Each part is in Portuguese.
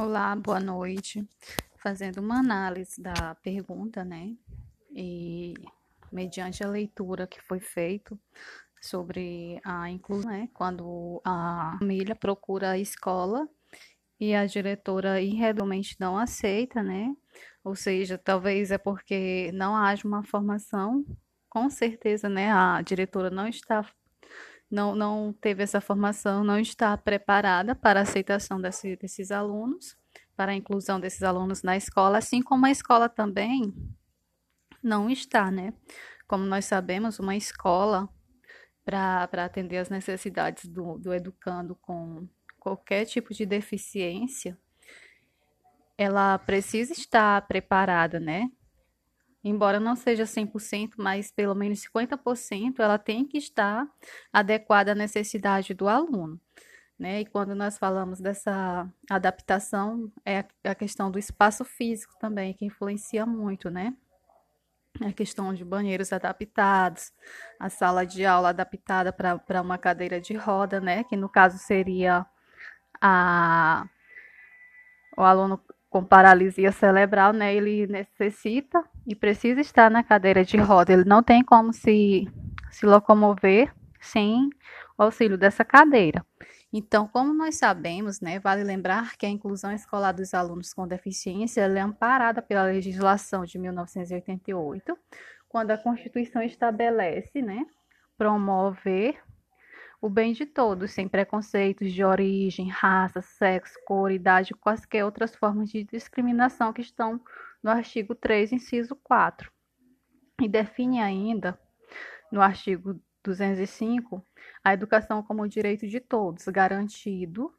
Olá, boa noite. Fazendo uma análise da pergunta, né? E mediante a leitura que foi feita sobre a inclusão, né? Quando a família procura a escola e a diretora irredumente não aceita, né? Ou seja, talvez é porque não haja uma formação, com certeza, né? A diretora não está não, não teve essa formação, não está preparada para a aceitação desse, desses alunos, para a inclusão desses alunos na escola, assim como a escola também não está, né? Como nós sabemos, uma escola, para atender as necessidades do, do educando com qualquer tipo de deficiência, ela precisa estar preparada, né? Embora não seja 100%, mas pelo menos 50%, ela tem que estar adequada à necessidade do aluno. Né? E quando nós falamos dessa adaptação, é a questão do espaço físico também, que influencia muito, né? A questão de banheiros adaptados, a sala de aula adaptada para uma cadeira de roda, né? Que no caso seria a, o aluno com paralisia cerebral, né, ele necessita e precisa estar na cadeira de roda. Ele não tem como se, se locomover sem o auxílio dessa cadeira. Então, como nós sabemos, né, vale lembrar que a inclusão escolar dos alunos com deficiência é amparada pela legislação de 1988, quando a Constituição estabelece, né, promover o bem de todos, sem preconceitos de origem, raça, sexo, cor, idade e quaisquer outras formas de discriminação que estão no artigo 3, inciso 4. E define ainda, no artigo 205, a educação como direito de todos, garantido,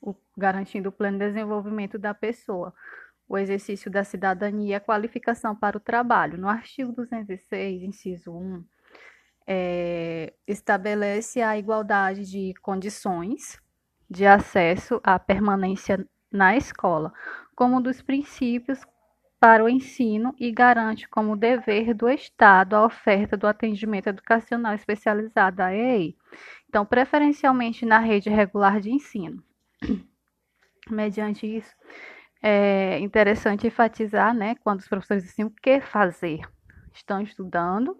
o, garantindo o pleno desenvolvimento da pessoa, o exercício da cidadania e a qualificação para o trabalho. No artigo 206, inciso 1, é, estabelece a igualdade de condições de acesso à permanência na escola, como dos princípios para o ensino e garante como dever do Estado a oferta do atendimento educacional especializado, a EI, então, preferencialmente na rede regular de ensino. Mediante isso, é interessante enfatizar, né, quando os professores dizem o que fazer. Estão estudando,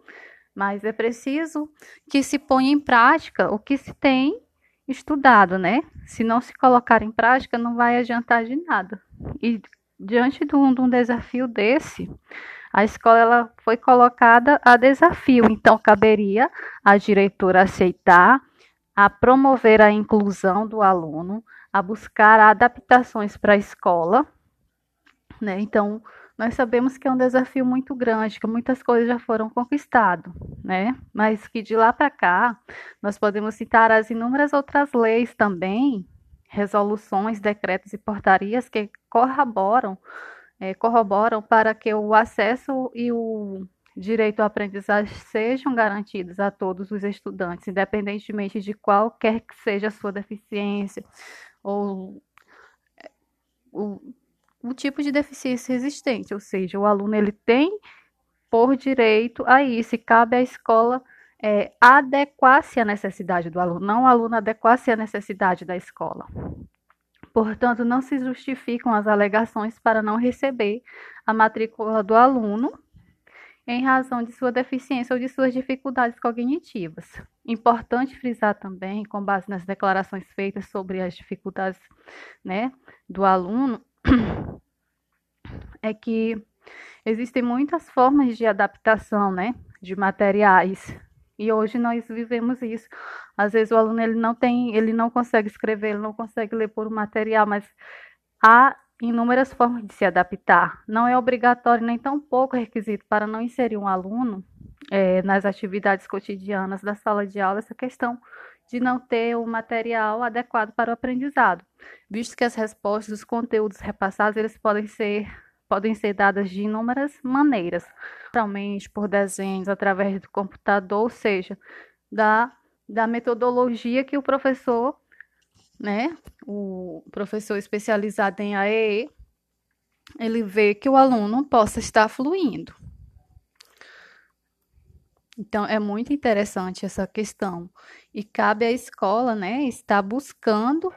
mas é preciso que se ponha em prática o que se tem estudado, né? Se não se colocar em prática, não vai adiantar de nada. E diante de um, de um desafio desse, a escola foi colocada a desafio, então caberia à diretora aceitar, a promover a inclusão do aluno, a buscar adaptações para a escola, né? Então, nós sabemos que é um desafio muito grande, que muitas coisas já foram conquistadas, né? Mas que de lá para cá, nós podemos citar as inúmeras outras leis também, resoluções, decretos e portarias que corroboram, é, corroboram para que o acesso e o direito à aprendizagem sejam garantidos a todos os estudantes, independentemente de qualquer que seja a sua deficiência ou é, o o tipo de deficiência existente, ou seja, o aluno ele tem por direito a isso, e cabe à escola é, adequar-se à necessidade do aluno, não o aluno adequar-se à necessidade da escola. Portanto, não se justificam as alegações para não receber a matrícula do aluno em razão de sua deficiência ou de suas dificuldades cognitivas. Importante frisar também, com base nas declarações feitas sobre as dificuldades né, do aluno, é que existem muitas formas de adaptação, né, de materiais. E hoje nós vivemos isso. Às vezes o aluno ele não tem, ele não consegue escrever, ele não consegue ler por um material, mas há inúmeras formas de se adaptar. Não é obrigatório nem tão pouco requisito para não inserir um aluno é, nas atividades cotidianas da sala de aula essa questão de não ter o material adequado para o aprendizado, visto que as respostas dos conteúdos repassados eles podem ser podem ser dadas de inúmeras maneiras, geralmente por desenhos, através do computador, ou seja, da, da metodologia que o professor, né, o professor especializado em AEE, ele vê que o aluno possa estar fluindo. Então, é muito interessante essa questão. E cabe à escola, né, estar buscando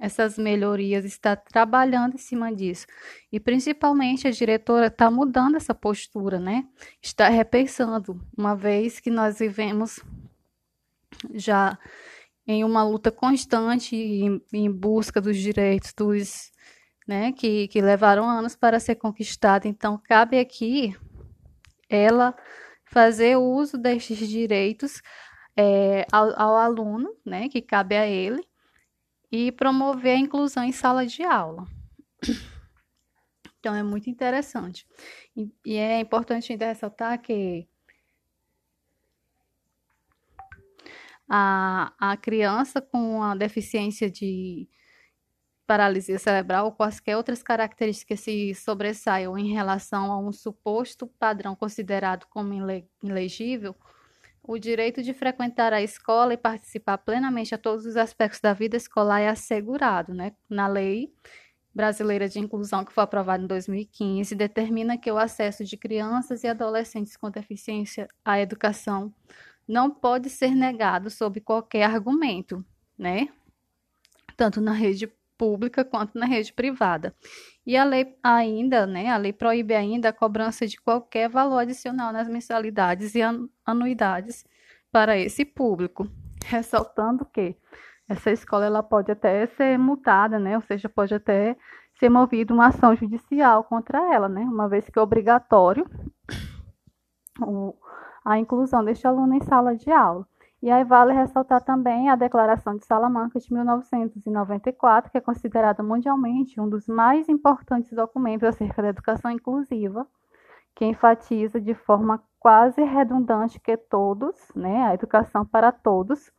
essas melhorias, está trabalhando em cima disso. E principalmente a diretora está mudando essa postura, né? Está repensando, uma vez que nós vivemos já em uma luta constante em, em busca dos direitos dos, né, que, que levaram anos para ser conquistado. Então, cabe aqui ela fazer uso destes direitos é, ao, ao aluno, né, que cabe a ele, e promover a inclusão em sala de aula. Então, é muito interessante. E, e é importante ainda ressaltar que a, a criança com a deficiência de paralisia cerebral ou quaisquer outras características se sobressaiam em relação a um suposto padrão considerado como ilegível, o direito de frequentar a escola e participar plenamente a todos os aspectos da vida escolar é assegurado, né? Na lei brasileira de inclusão que foi aprovada em 2015, determina que o acesso de crianças e adolescentes com deficiência à educação não pode ser negado sob qualquer argumento, né? Tanto na rede pública quanto na rede privada. E a lei ainda, né, a lei proíbe ainda a cobrança de qualquer valor adicional nas mensalidades e anuidades para esse público, ressaltando que essa escola ela pode até ser multada, né, ou seja, pode até ser movida uma ação judicial contra ela, né, uma vez que é obrigatório o, a inclusão deste aluno em sala de aula. E aí vale ressaltar também a Declaração de Salamanca de 1994, que é considerada mundialmente um dos mais importantes documentos acerca da educação inclusiva, que enfatiza de forma quase redundante que todos, né, a educação para todos,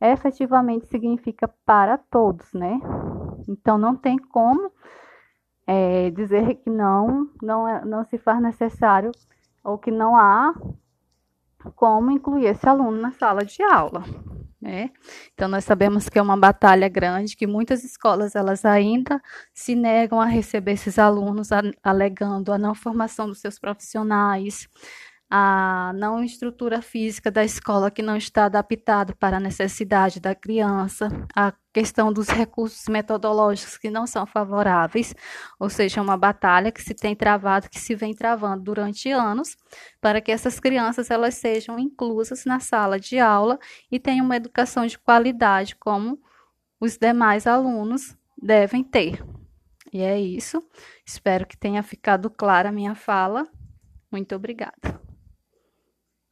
efetivamente significa para todos, né? Então não tem como é, dizer que não, não, é, não se faz necessário ou que não há como incluir esse aluno na sala de aula. Né? Então nós sabemos que é uma batalha grande, que muitas escolas elas ainda se negam a receber esses alunos, alegando a não formação dos seus profissionais, a não estrutura física da escola que não está adaptado para a necessidade da criança, a questão dos recursos metodológicos que não são favoráveis, ou seja, uma batalha que se tem travado, que se vem travando durante anos, para que essas crianças elas sejam inclusas na sala de aula e tenham uma educação de qualidade como os demais alunos devem ter. E é isso. Espero que tenha ficado clara a minha fala. Muito obrigada.